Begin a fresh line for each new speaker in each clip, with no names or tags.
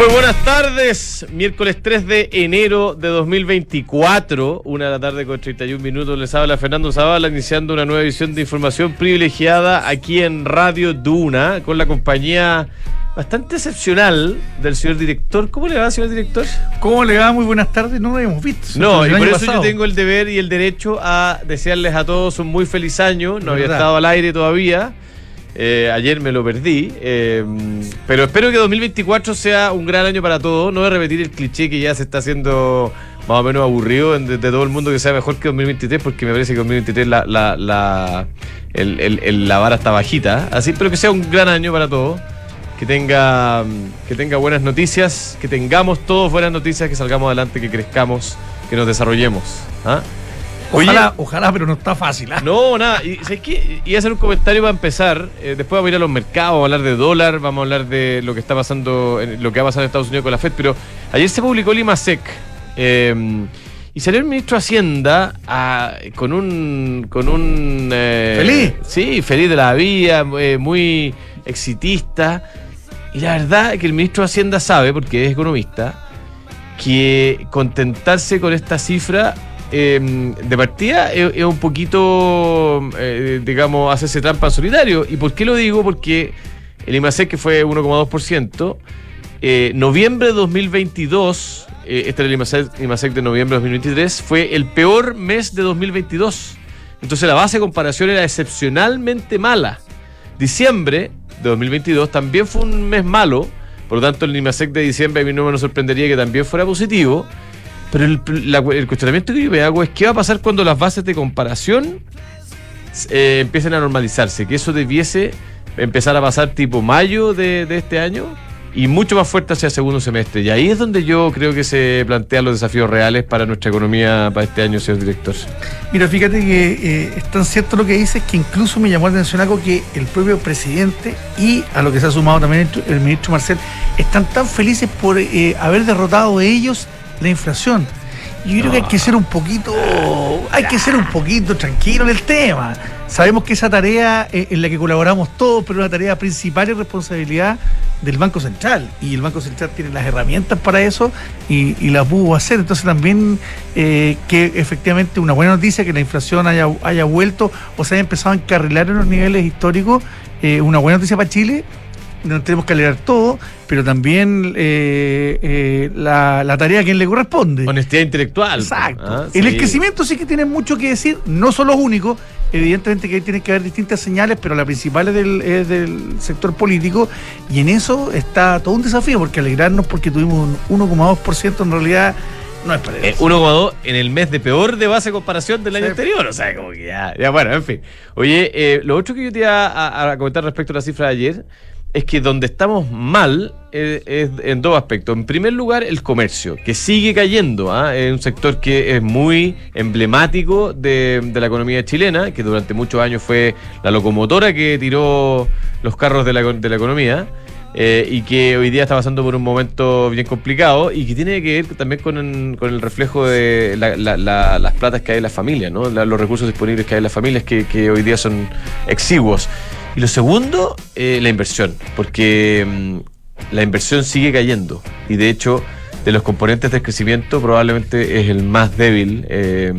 Muy buenas tardes, miércoles 3 de enero de 2024, una de la tarde con 31 minutos, les habla Fernando Zavala, iniciando una nueva edición de información privilegiada aquí en Radio Duna, con la compañía bastante excepcional del señor director. ¿Cómo le va, señor director?
¿Cómo le va? Muy buenas tardes, no lo habíamos visto.
No, y por eso
pasado.
yo tengo el deber y el derecho a desearles a todos un muy feliz año, no había estado al aire todavía. Eh, ayer me lo perdí, eh, pero espero que 2024 sea un gran año para todos. No voy a repetir el cliché que ya se está haciendo más o menos aburrido de, todo el mundo que sea mejor que 2023, porque me parece que 2023 la, la, la, la vara está bajita. Así, pero que sea un gran año para todos. Que tenga, que tenga buenas noticias, que tengamos todos buenas noticias, que salgamos adelante, que crezcamos, que nos desarrollemos. ¿ah?
Ojalá, ojalá, pero no está fácil. ¿ah?
No, nada. Y, ¿sabes qué? Iba a hacer un comentario para empezar. Eh, después vamos a ir a los mercados, vamos a hablar de dólar, vamos a hablar de lo que está pasando, lo que ha pasado en Estados Unidos con la Fed. Pero ayer se publicó el IMASEC. eh, y salió el ministro de Hacienda ah, con un. Con un eh,
¿Feliz?
Sí, feliz de la vida, muy exitista. Y la verdad es que el ministro de Hacienda sabe, porque es economista, que contentarse con esta cifra eh, de partida es, es un poquito, eh, digamos, hacerse trampa en solitario. ¿Y por qué lo digo? Porque el IMASEC, que fue 1,2%, eh, noviembre de 2022, eh, este era el IMASEC, IMASEC de noviembre de 2023, fue el peor mes de 2022. Entonces la base de comparación era excepcionalmente mala. Diciembre de 2022 también fue un mes malo, por lo tanto el IMASEC de diciembre a mí no me sorprendería que también fuera positivo. Pero el, la- el cuestionamiento que yo me hago es qué va a pasar cuando las bases de comparación eh, empiecen a normalizarse, que eso debiese empezar a pasar tipo mayo de, este año y mucho más fuerte hacia el segundo semestre. Y ahí es donde yo creo que se plantean los desafíos reales para nuestra economía para este año, señor director.
Mira, fíjate que eh, es tan cierto lo que dices que incluso me llamó la atención algo que el propio presidente y a lo que se ha sumado también el, el ministro Marcel están tan felices por eh, haber derrotado ellos la inflación. Yo creo que hay que ser un poquito, hay que ser un poquito tranquilo en el tema. Sabemos que esa tarea eh, en la que colaboramos todos, pero una tarea principal y responsabilidad del Banco Central. Y el Banco Central tiene las herramientas para eso y, y la pudo hacer. Entonces también eh, que efectivamente una buena noticia que la inflación haya, haya vuelto o se haya empezado a encarrilar en los niveles históricos, eh, una buena noticia para Chile. No tenemos que alegrar todo, pero también eh, eh, la, la tarea a quien le corresponde.
Honestidad intelectual.
Exacto.
¿ah?
El crecimiento sí que tiene mucho que decir, no son los únicos. Evidentemente que ahí tiene que haber distintas señales, pero la principal es del, es del sector político y en eso está todo un desafío, porque alegrarnos porque tuvimos un 1,2% en realidad no es para
Eh,
eso.
1,2 en el mes de peor de base de comparación del año
Sí.
anterior. O sea, como que ya, ya bueno, en fin. Oye, eh, lo otro que yo te iba a, a comentar respecto a la cifra de ayer es que donde estamos mal eh, es en dos aspectos. En primer lugar, el comercio, que sigue cayendo. ¿ah? Es un sector que es muy emblemático de, de la economía chilena, que durante muchos años fue la locomotora que tiró los carros de la, economía. eh, y que hoy día está pasando por un momento bien complicado y que tiene que ver también con, el- reflejo de la- la- la- las platas que hay en las familias, ¿no? Los recursos disponibles que hay en las familias que, que hoy día son exiguos. Y lo segundo, eh, la inversión, porque mm, la inversión sigue cayendo y de hecho de los componentes del crecimiento probablemente es el más débil. eh,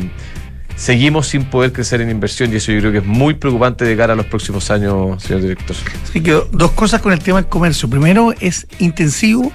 seguimos sin poder crecer en inversión y eso yo creo que es muy preocupante de cara a los próximos años, señor director.
Así que dos cosas con el tema del comercio. Primero, es intensivo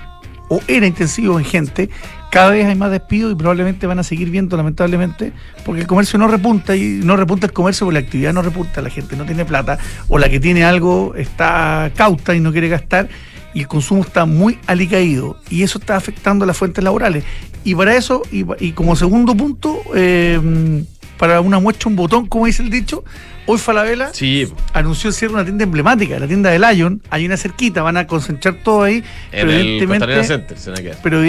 o era intensivo en gente. Cada vez hay más despidos y probablemente van a seguir viendo, lamentablemente, porque el comercio no repunta y no repunta el comercio porque la actividad no repunta, la gente no tiene plata o la que tiene algo está cauta y no quiere gastar y el consumo está muy alicaído y eso está afectando las fuentes laborales. Y para eso, y, y como segundo punto, eh, para una muestra un botón, como dice el dicho, hoy Falabella
Sí,
anunció el cierre de una tienda emblemática, la tienda de Lion. Hay una cerquita, van a concentrar todo ahí.
en
pero,
el
evidentemente,
Center se
pero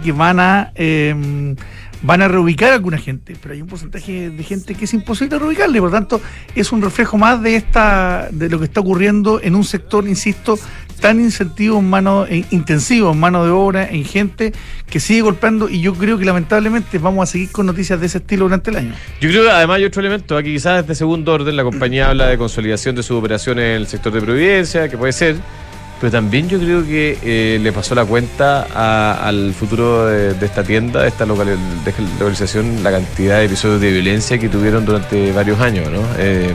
que van a eh, van a reubicar a alguna gente. Pero hay un porcentaje de gente que es imposible reubicarle. Por lo tanto, es un reflejo más de esta de lo que está ocurriendo en un sector, insisto, tan incentivo en mano, eh, intensivo en mano de obra, en gente que sigue golpeando. Y yo creo que lamentablemente vamos a seguir con noticias de ese estilo durante el año.
Yo creo que además hay otro elemento, aquí quizás de segundo orden, la compañía habla de consolidación de sus operaciones en el sector de Providencia, que puede ser, pero también yo creo que eh, le pasó la cuenta a- al futuro de, esta tienda, de esta localización, la cantidad de episodios de violencia que tuvieron durante varios años, ¿no? Eh,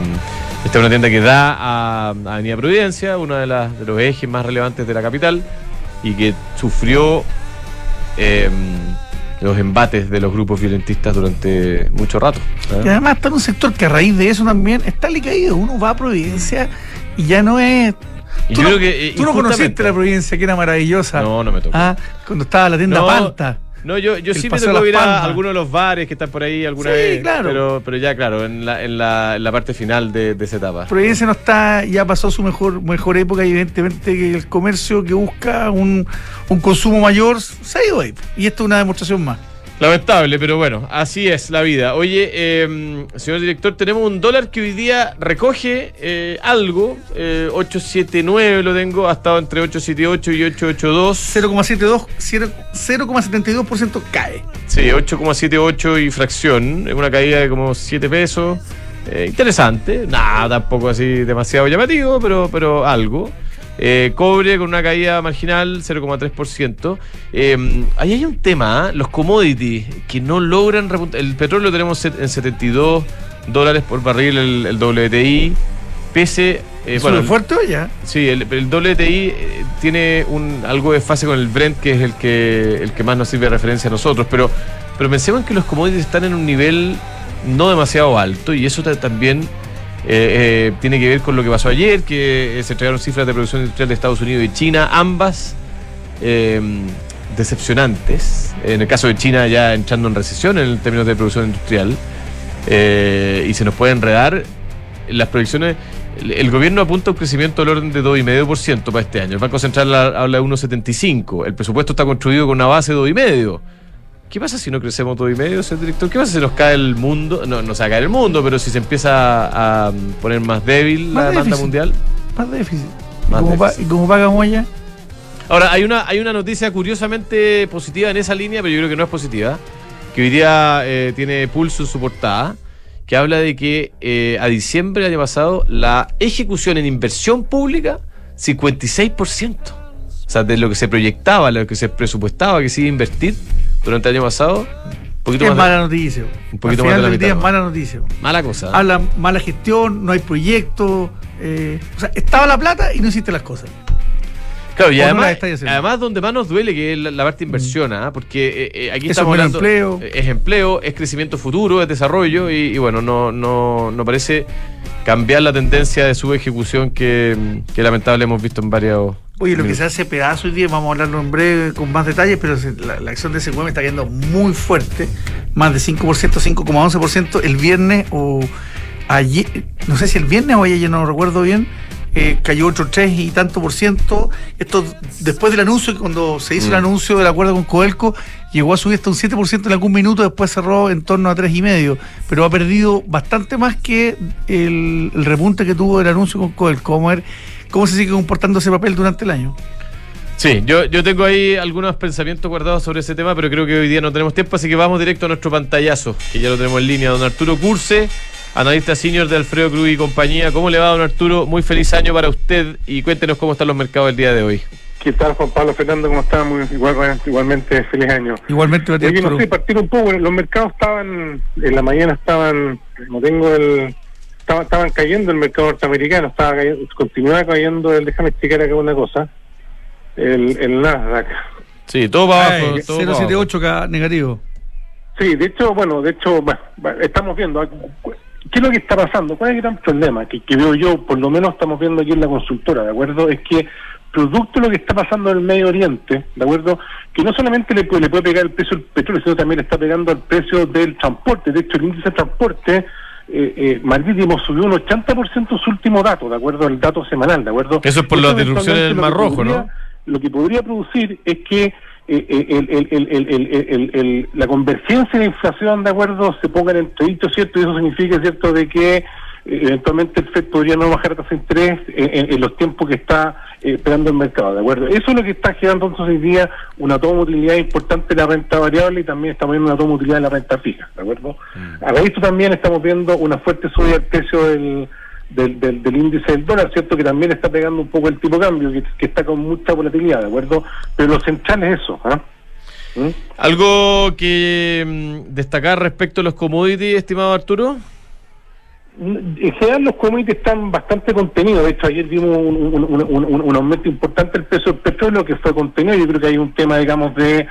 esta es una tienda que da a, Avenida Providencia, uno de, los ejes más relevantes de la capital, y que sufrió eh, los embates de los grupos violentistas durante mucho rato.
Y además está en un sector que a raíz de eso también está caído. Uno va a Providencia y ya no es.
Y yo
no,
creo que, eh,
tú no conociste la Providencia, que era maravillosa.
No, no me tocó.
Ah, cuando estaba la tienda
No,
Palta.
No, yo, yo sí me tocó ir a algunos de los bares que están por ahí alguna
Sí,
vez.
claro.
Pero, pero ya, claro, en la, en la, en la parte final de, de esa etapa.
Providencia no está, ya pasó su mejor, mejor época, y evidentemente que el comercio que busca un, un consumo mayor se ha ido ahí. Y esto es una demostración más.
Lamentable, pero bueno, así es la vida. Oye, eh, señor director, tenemos un dólar que hoy día recoge eh, algo. eh, 879 lo tengo, ha estado entre 878 y 882.
0,72, 0,72% cae.
Sí, 8,78 y fracción. Es una caída de como 7 pesos. Eh, interesante. Nada, tampoco así demasiado llamativo, pero, pero algo. Eh, cobre con una caída marginal, 0,3%. Eh, ahí hay un tema, ¿ah? los commodities, que no logran repuntar. El petróleo lo tenemos en 72 dólares por barril, el, el WTI. Pese. eh,
¿Sube
bueno,
fuerte o ya?
Sí, el, el WTI eh, tiene un, algo de fase con el Brent, que es el que, el que más nos sirve de referencia a nosotros, pero, pero pensemos en que los commodities están en un nivel no demasiado alto y eso ta- también eh, eh, tiene que ver con lo que pasó ayer, que eh, se entregaron cifras de producción industrial de Estados Unidos y China, ambas eh, decepcionantes. En el caso de China ya entrando en recesión en términos de producción industrial eh, y se nos puede enredar las proyecciones. El, gobierno apunta un crecimiento del orden de 2,5% para este año. El Banco Central ha- habla de 1,75%. El presupuesto está construido con una base de 2,5%. ¿Qué pasa si no crecemos 2,5%, señor director? ¿Qué pasa si nos cae el mundo? No, no se va a caer el mundo, pero si se empieza a, poner más débil
Más
la demanda
déficit.
mundial.
Más déficit.
Más
¿Y cómo, pa-
déficit.
y cómo paga?
Ahora, hay una, hay una noticia curiosamente positiva en esa línea, pero yo creo que no es positiva, que hoy día eh, tiene pulso en su portada, que habla de que eh, a diciembre del año pasado la ejecución en inversión pública, 56%. O sea, de lo que se proyectaba, lo que se presupuestaba que se iba a invertir durante el año pasado, un poquito
Es
más de-
mala noticia.
un poquito
Al
más de la
del día
mitad,
es
¿no?
mala noticia.
mala cosa. ¿eh?
Habla mala gestión, no hay proyecto. eh, o sea, estaba la plata y no hiciste las cosas.
Claro, y
o
además, además donde más nos duele que es la, la parte de inversión, ¿ah? porque eh, eh, aquí
Eso
estamos
es
hablando
empleo.
eh, es empleo, es crecimiento futuro, es desarrollo y, y bueno, no, no, no parece cambiar la tendencia de su ejecución que, que lamentable hemos visto en varios
Oye, lo que se hace pedazo hoy día, vamos a hablarlo en breve con más detalles, pero la, la acción de SQM está yendo muy fuerte, más de 5%, 5,11%. El viernes o ayer, no sé si el viernes o ayer, no lo recuerdo bien, eh, cayó otro 3 y tanto por ciento. Esto después del anuncio, cuando se hizo el
Mm.
anuncio del acuerdo con Codelco, llegó a subir hasta un 7% en algún minuto, después cerró en torno a 3,5%, pero ha perdido bastante más que el, el repunte que tuvo el anuncio con Codelco. Vamos a ver cómo se sigue comportando ese papel durante el año.
Sí, yo, yo tengo ahí algunos pensamientos guardados sobre ese tema, pero creo que hoy día no tenemos tiempo, así que vamos directo a nuestro pantallazo, que ya lo tenemos en línea. Don Arturo Curse, analista senior de Alfredo Cruz y compañía. ¿Cómo le va, don Arturo? Muy feliz año para usted y cuéntenos cómo están los mercados el día de hoy.
¿Qué tal, Juan Pablo Fernando? ¿Cómo está? Muy, igual, igualmente, feliz año.
Igualmente,
Oye, no sé, partir un poco. Los mercados estaban, en la mañana estaban, no tengo el. Estaban, estaban cayendo el mercado norteamericano, estaba cayendo, continuaba cayendo el. Déjame explicar acá una cosa. El, el Nasdaq.
Sí, todo para
Ay,
abajo. todo para abajo.
078 K negativo.
Sí, de hecho, bueno, de hecho, bueno, bueno, estamos viendo. ah, ¿Qué es lo que está pasando? ¿Cuál es el gran problema que, que veo yo, por lo menos estamos viendo aquí en la consultora, ¿de acuerdo? Es que producto de lo que está pasando en el Medio Oriente, ¿de acuerdo? Que no solamente le puede, le puede pegar el precio del petróleo, sino también le está pegando al precio del transporte. De hecho, el índice de transporte eh, eh, marítimo subió un 80% su último dato, de acuerdo al dato semanal, de acuerdo.
Eso es por las disrupciones
del
Mar Rojo, ¿no?
Lo que podría producir es que eh, eh, el, el, el, la convergencia de inflación, de acuerdo, se ponga en entredicho, ¿cierto? Y eso significa, ¿cierto?, de que eventualmente el FED podría no bajar tasa de interés en, en- en los tiempos que está eh, esperando el mercado, ¿de acuerdo? Eso es lo que está generando entonces hoy día una toma de utilidad importante de la renta variable y también estamos viendo una toma de utilidad de la renta fija, ¿de acuerdo? A raíz de esto también estamos viendo una fuerte subida del precio del, del, del, índice del dólar, ¿cierto? Que también está pegando un poco el tipo de cambio, que, está con mucha volatilidad, ¿de acuerdo? Pero lo central es eso, ¿ah?
¿Mm? ¿Algo que mm, destacar respecto a los commodities, estimado Arturo?
En general los commodities están bastante contenidos. De hecho, ayer vimos un, aumento importante del peso del petróleo que fue contenido. Yo creo que hay un tema, digamos, de,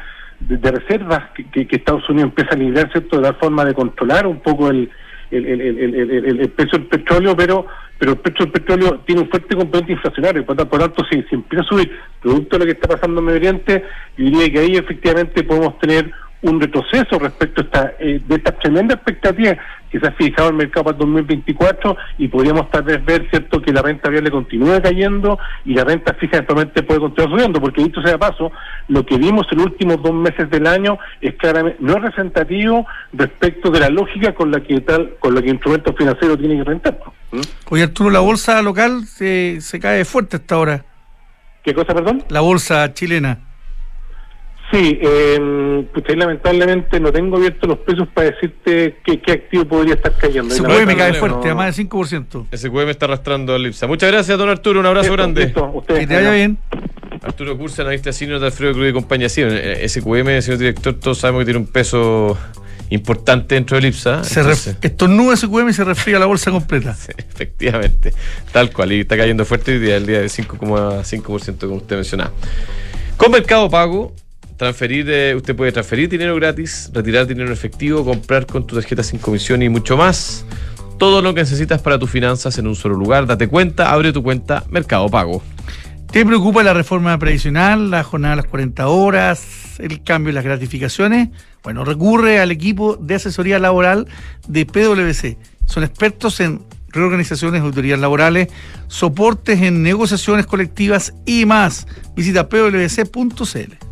reservas que, Estados Unidos empieza a liderar, ¿cierto? De dar forma de controlar un poco el, el, precio del petróleo, pero pero el precio del petróleo tiene un fuerte componente inflacionario, por, por tanto, si, si empieza a subir producto de lo que está pasando en Medio Oriente, yo diría que ahí efectivamente podemos tener un retroceso respecto a esta, eh, de esta tremenda expectativa que se ha fijado el mercado para el 2024 y podríamos tal vez ver cierto que la renta variable continúe cayendo y la renta fija eventualmente puede continuar subiendo, porque dicho sea paso, lo que vimos en los últimos dos meses del año es claramente no es representativo respecto de la lógica con la que tal con la que instrumentos financieros tienen que rentar.
¿Mm? Oye Arturo, la bolsa local se, se cae fuerte hasta ahora.
¿Qué cosa, perdón?
La bolsa chilena.
Sí, eh, pues lamentablemente no tengo abiertos los precios para decirte qué, qué activo podría estar cayendo.
SQM me cae fuerte, a más de 5%.
SQM está arrastrando al Lipsa. Muchas gracias, don Arturo. Un abrazo grande.
que te vaya bien.
Arturo Cursa, analista senior de Alfredo Cruz y compañía. Sí, eh, SQM, señor director, todos sabemos que tiene un peso importante dentro del IPSA.
Se estornuda SQM y se resfría la bolsa completa.
efectivamente, tal cual. Y está cayendo fuerte hoy día, el día de 5,5% como usted mencionaba. Con Mercado Pago, transferir, eh, usted puede transferir dinero gratis, retirar dinero efectivo, comprar con tu tarjeta sin comisión y mucho más. Todo lo que necesitas para tus finanzas en un solo lugar. Date cuenta, abre tu cuenta Mercado Pago.
¿Te preocupa la reforma previsional, la jornada de las 40 horas, el cambio en las gratificaciones? Bueno, recurre al equipo de asesoría laboral de PwC. Son expertos en reorganizaciones, autoridades laborales, soportes en negociaciones colectivas y más. Visita pwc.cl.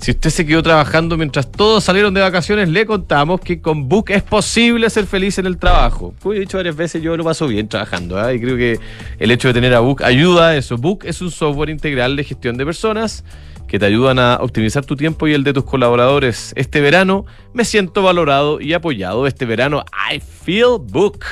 Si usted se quedó trabajando mientras todos salieron de vacaciones, le contamos que con Book es posible ser feliz en el trabajo. Como he dicho varias veces, yo lo paso bien trabajando ¿eh? y creo que el hecho de tener a Book ayuda a eso. Book es un software integral de gestión de personas que te ayudan a optimizar tu tiempo y el de tus colaboradores. Este verano me siento valorado y apoyado. Este verano I feel Book.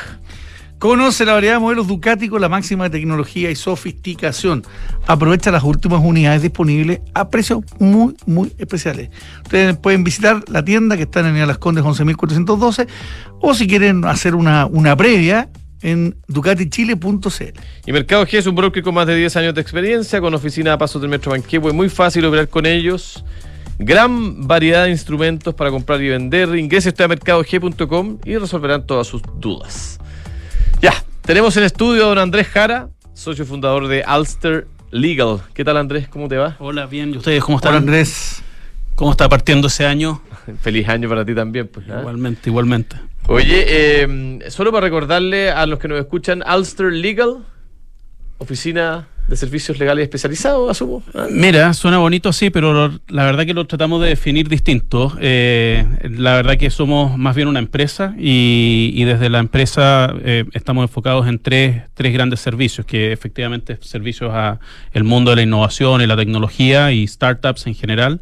Conoce la variedad de modelos Ducati con la máxima tecnología y sofisticación. Aprovecha las últimas unidades disponibles a precios muy, muy especiales. Ustedes pueden visitar la tienda que está en Las Condes 11.412 o si quieren hacer una, una previa en ducatichile.cl.
Y Mercado G es un broker con más de 10 años de experiencia, con oficina a pasos del Metro Banquehue, muy fácil operar con ellos. Gran variedad de instrumentos para comprar y vender. Ingrese usted a mercadog.com y resolverán todas sus dudas. Ya, tenemos en estudio a don Andrés Jara, socio fundador de Alster Legal. ¿Qué tal Andrés? ¿Cómo te va?
Hola, bien. ¿Y ustedes cómo están?
Hola Andrés.
¿Cómo está partiendo ese año?
Feliz año para ti también. Pues,
¿ah? Igualmente, igualmente.
Oye, eh, solo para recordarle a los que nos escuchan, Alster Legal, oficina de servicios legales especializados, asumo.
Ah. Mira, suena bonito así, pero la verdad que lo tratamos de definir distinto. Eh, la verdad que somos más bien una empresa y, desde la empresa eh, estamos enfocados en tres, tres grandes servicios, que efectivamente servicios a el mundo de la innovación y la tecnología y startups en general.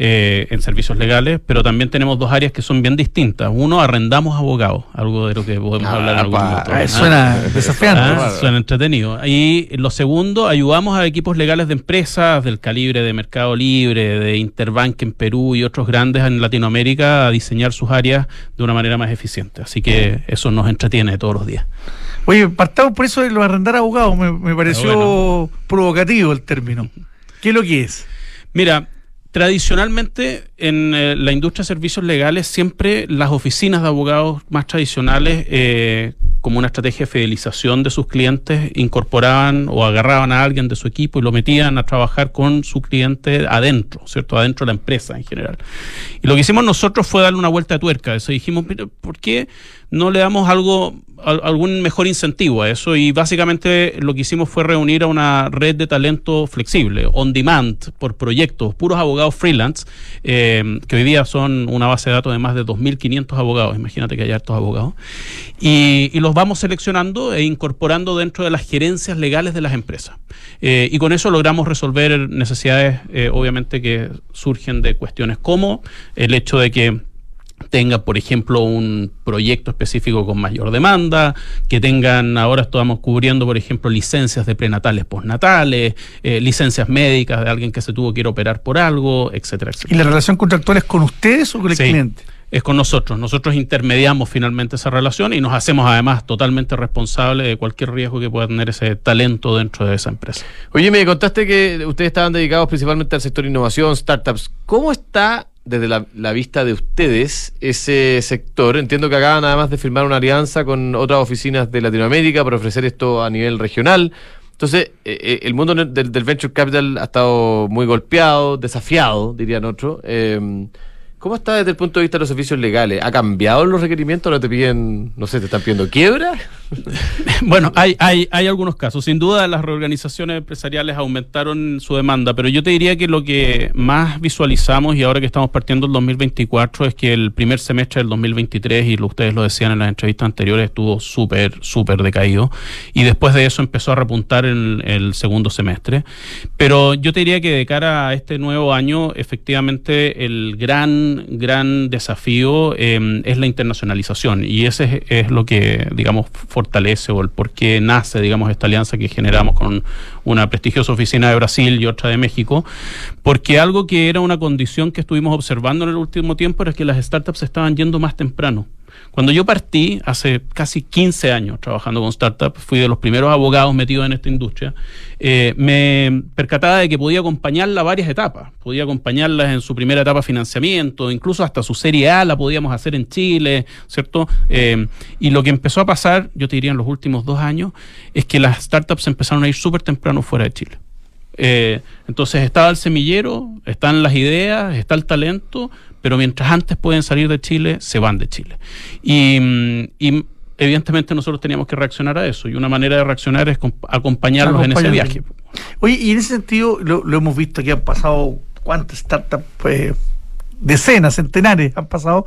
Eh, en servicios legales, pero también tenemos dos áreas que son bien distintas. Uno, arrendamos abogados, algo de lo que podemos hablar en algún momento.
Ah, suena desafiante.
Ah, suena entretenido. Y lo segundo, ayudamos a equipos legales de empresas del calibre de Mercado Libre, de Interbank en Perú y otros grandes en Latinoamérica a diseñar sus áreas de una manera más eficiente. Así que eso nos entretiene todos los días.
Oye, partamos por eso de lo arrendar abogados, me, pareció provocativo el término. ¿Qué es lo que es?
Mira, Tradicionalmente, en eh, la industria de servicios legales, siempre las oficinas de abogados más tradicionales, eh, como una estrategia de fidelización de sus clientes, incorporaban o agarraban a alguien de su equipo y lo metían a trabajar con su cliente adentro, ¿cierto? Adentro de la empresa en general. Y lo que hicimos nosotros fue darle una vuelta de tuerca. Eso dijimos, ¿por qué no le damos algo algún mejor incentivo a eso y básicamente lo que hicimos fue reunir a una red de talento flexible, on demand, por proyectos, puros abogados freelance, eh, que hoy día son una base de datos de más de 2.500 abogados, imagínate que hay hartos abogados, y, los vamos seleccionando e incorporando dentro de las gerencias legales de las empresas. Eh, y con eso logramos resolver necesidades, eh, obviamente, que surgen de cuestiones como el hecho de que tengan, por ejemplo, un proyecto específico con mayor demanda, que tengan, ahora estamos cubriendo, por ejemplo, licencias de prenatales, postnatales, eh, licencias médicas de alguien que se tuvo que ir a operar por algo, etcétera, etcétera.
¿Y la relación contractual es con ustedes o con el
Sí.
cliente?
es con nosotros. Nosotros intermediamos finalmente esa relación y nos hacemos además totalmente responsables de cualquier riesgo que pueda tener ese talento dentro de esa empresa.
Oye, me contaste que ustedes estaban dedicados principalmente al sector innovación, startups. ¿Cómo está desde la, vista de ustedes ese sector? Entiendo que acaban además de firmar una alianza con otras oficinas de Latinoamérica para ofrecer esto a nivel regional. Entonces, eh, eh, el mundo del, venture capital ha estado muy golpeado, desafiado, dirían otros. Eh, ¿Cómo está desde el punto de vista de los servicios legales? ¿Ha cambiado los requerimientos? ¿No te piden, no sé, te están pidiendo quiebra?
Bueno, hay, hay, hay algunos casos. Sin duda, las reorganizaciones empresariales aumentaron su demanda, pero yo te diría que lo que más visualizamos y ahora que estamos partiendo el 2024 es que el primer semestre del 2023, y ustedes lo decían en las entrevistas anteriores, estuvo súper, súper decaído. Y después de eso empezó a repuntar en el segundo semestre. Pero yo te diría que de cara a este nuevo año, efectivamente, el gran, gran desafío eh, es la internacionalización. Y ese es, es lo que, digamos, fortalece o el por qué nace, digamos, esta alianza que generamos con una prestigiosa oficina de Brasil y otra de México. Porque algo que era una condición que estuvimos observando en el último tiempo era que las startups estaban yendo más temprano. Cuando yo partí hace casi 15 años trabajando con startups, fui de los primeros abogados metidos en esta industria, eh, me percataba de que podía acompañarla a varias etapas. Podía acompañarlas en su primera etapa financiamiento, incluso hasta su serie A la podíamos hacer en Chile, ¿cierto? Eh, y lo que empezó a pasar, yo te diría en los últimos dos años, es que las startups empezaron a ir súper temprano fuera de Chile. Eh, entonces estaba el semillero, están las ideas, está el talento, pero mientras antes pueden salir de Chile, se van de Chile. Y, mm, y evidentemente nosotros teníamos que reaccionar a eso, y una manera de reaccionar es comp- acompañarlos en ese viaje.
Oye, y en ese sentido lo, lo hemos visto que han pasado cuántas startups, pues decenas, centenares han pasado.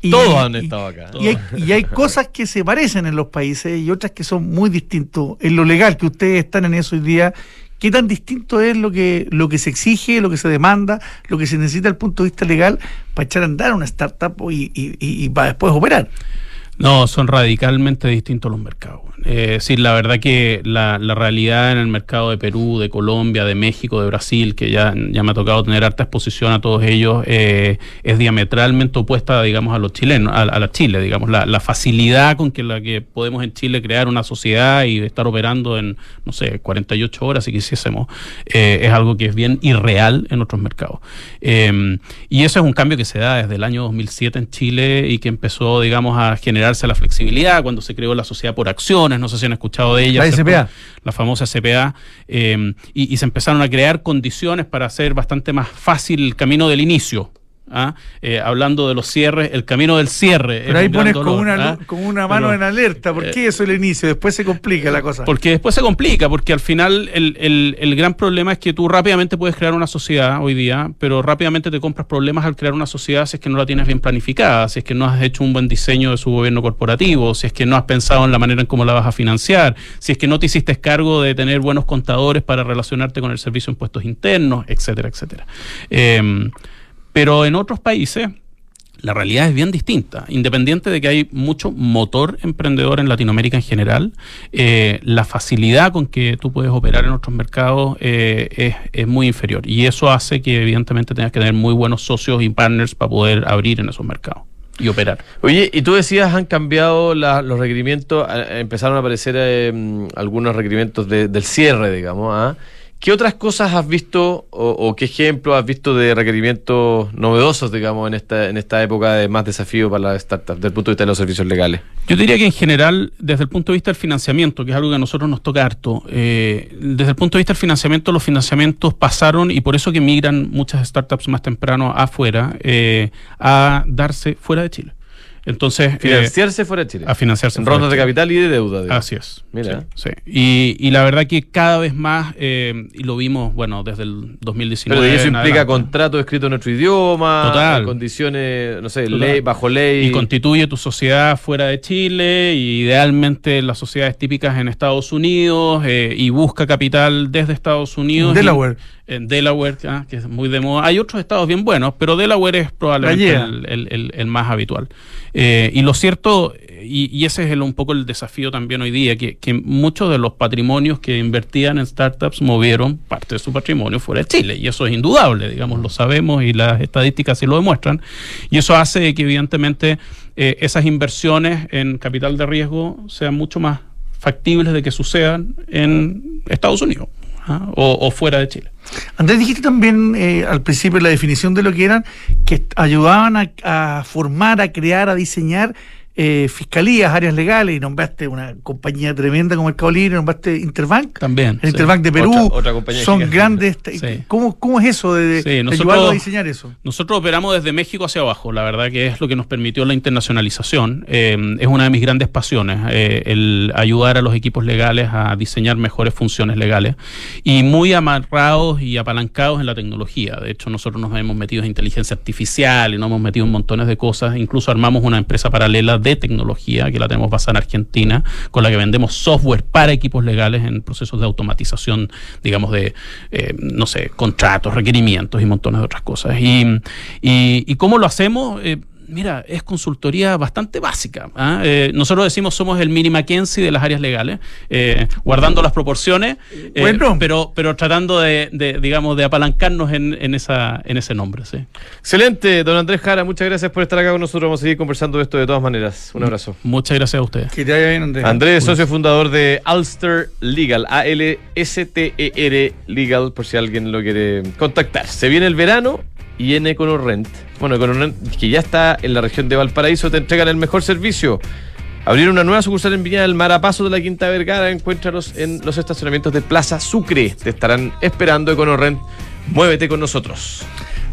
Y,
Todos han estado acá.
Y hay, y hay cosas que se parecen en los países y otras que son muy distintos. En lo legal, que ustedes están en eso hoy día, ¿qué tan distinto es lo que, lo que se exige, lo que se demanda, lo que se necesita desde el punto de vista legal para echar a andar una startup y, y- para después operar?
No, son radicalmente distintos los mercados. Eh, sí, la verdad que la, realidad en el mercado de Perú, de Colombia, de México, de Brasil, que ya, me ha tocado tener harta exposición a todos ellos, eh, es diametralmente opuesta, digamos, a los chilenos, a, la Chile, digamos, la, facilidad con que la que podemos en Chile crear una sociedad y estar operando en, no sé, 48 horas si quisiésemos, eh, es algo que es bien irreal en otros mercados. Eh, y eso es un cambio que se da desde el año 2007 en Chile y que empezó, digamos, a generarse la flexibilidad cuando se creó la sociedad por acciones, no sé si han escuchado de ella.
La. SPA.
La famosa SPA. eh, y, y se empezaron a crear condiciones para hacer bastante más fácil el camino del inicio. ¿Ah? Eh, hablando de los cierres, el camino del cierre.
Pero ahí pones con una,
¿ah?
con una mano
Pero,
en alerta. ¿Por
eh,
qué eso es el inicio? Después se complica la cosa.
porque después se complica, porque al final el, el- el gran problema es que tú rápidamente puedes crear una sociedad hoy día, pero rápidamente te compras problemas al crear una sociedad si es que no la tienes bien planificada, si es que no has hecho un buen diseño de su gobierno corporativo, si es que no has pensado en la manera en cómo la vas a financiar, si es que no te hiciste cargo de tener buenos contadores para relacionarte con el servicio de impuestos internos, etcétera, etcétera. Em, pero en otros países la realidad es bien distinta. Independiente de que hay mucho motor emprendedor en Latinoamérica en general, eh, la facilidad con que tú puedes operar en otros mercados eh, es, muy inferior. Y eso hace que evidentemente tengas que tener muy buenos socios y partners para poder abrir en esos mercados y operar.
Oye, y tú decías, han cambiado la- los requerimientos, empezaron a aparecer mm, algunos requerimientos de- del cierre, digamos. ¿ah? ¿Qué otras cosas has visto o, qué ejemplos has visto de requerimientos novedosos, digamos, en esta, en esta época de más desafío para las startups, desde el punto de vista de los servicios legales?
Yo diría que en general, desde el punto de vista del financiamiento, que es algo que a nosotros nos toca harto, eh, desde el punto de vista del financiamiento, los financiamientos pasaron, y por eso que migran muchas startups más temprano afuera, eh, a darse fuera de Chile. Entonces, eh,
Financiarse fuera de Chile.
a financiarse.
En
fuera
rondas de
Chile.
capital y de deuda. digo.
Así es.
Mira.
Sí, sí. Y, y la verdad que cada vez más, eh, y lo vimos, bueno, desde el 2019.
Pero eso implica contrato escrito en nuestro idioma,
Total.
condiciones, no sé,
Total.
ley, bajo ley.
Y constituye tu sociedad fuera de Chile, y idealmente las sociedades típicas en Estados Unidos, eh, y busca capital desde Estados Unidos.
Delaware.
Y- en Delaware, ah, que es muy de moda. Hay otros estados bien buenos, pero Delaware es probablemente
La lleva.
el, el- el- el más habitual. Eh, y lo cierto, y, y ese es el- un poco el desafío también hoy día, que, que muchos de los patrimonios que invertían en startups movieron parte de su patrimonio fuera de Chile. Y eso es indudable, digamos, lo sabemos y las estadísticas sí lo demuestran. Y eso hace que evidentemente eh, esas inversiones en capital de riesgo sean mucho más factibles de que sucedan en Estados Unidos ¿ah? o, o fuera de Chile.
Andrés, dijiste también eh, al principio la definición de lo que eran, que ayudaban a, a formar, a crear, a diseñar eh, fiscalías, áreas legales, y nombraste una compañía tremenda como Mercado Libre, nombraste Interbank.
También.
El
sí.
Interbank de Perú
Otra- otra compañía
son
gigante.
grandes.
Sí.
¿Cómo, ¿Cómo es eso de,
Sí,
de
nosotros-
ayudarlo a diseñar eso?
Nosotros operamos desde México hacia abajo, la verdad que es lo que nos permitió la internacionalización. Eh, es una de mis grandes pasiones, eh, el ayudar a los equipos legales a diseñar mejores funciones legales y muy amarrados y apalancados en la tecnología. De hecho, nosotros nos hemos metido en inteligencia artificial y nos hemos metido en montones de cosas. Incluso armamos una empresa paralela de tecnología que la tenemos basada en Argentina, con la que vendemos software para equipos legales en procesos de automatización, digamos, de, eh, no sé, contratos, requerimientos y montones de otras cosas. Y, y, cómo lo hacemos? Eh, Mira, es consultoría bastante básica. ¿ah? Eh, nosotros decimos somos el mini McKinsey de las áreas legales, eh, guardando las proporciones, eh,
Bueno.
pero, pero tratando de, de, digamos, de apalancarnos en, en, esa, en ese nombre. ¿sí?
Excelente, don Andrés Jara, muchas gracias por estar acá con nosotros. Vamos a seguir conversando de esto de todas maneras. Un abrazo.
Muchas gracias a ustedes.
Que te vaya bien, Andrés.
Andrés, socio fundador de Ulster Legal, A-L-S-T-E-R E Legal, por si alguien lo quiere contactar. Se viene el verano y en EconoRent, bueno, EconoRent, que ya está en la región de Valparaíso, te entregan el mejor servicio. Abrieron una nueva sucursal en Viña del Mar a paso de la Quinta Vergara. Encuéntralos en los estacionamientos de Plaza Sucre. Te estarán esperando EconoRent. Muévete con nosotros.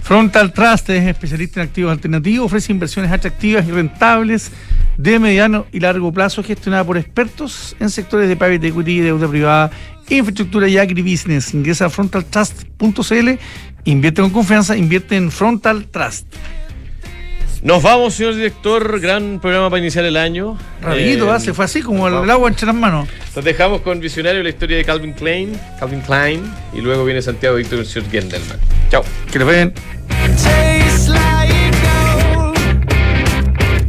Frontal Trust es especialista en activos alternativos, ofrece inversiones atractivas y rentables de mediano y largo plazo gestionada por expertos en sectores de private equity, deuda privada, infraestructura y agribusiness. Ingresa a frontaltrust.cl, invierte con confianza, invierte en Frontal Trust.
Nos vamos, señor director. Gran programa para iniciar el año.
Rapidito,
Eh,
¿ah? se fue así como el, el agua entre las manos.
Nos dejamos con Visionario la historia de Calvin Klein, Calvin Klein y luego viene Santiago Víctor Gendelman. Chao.
Que le vayan.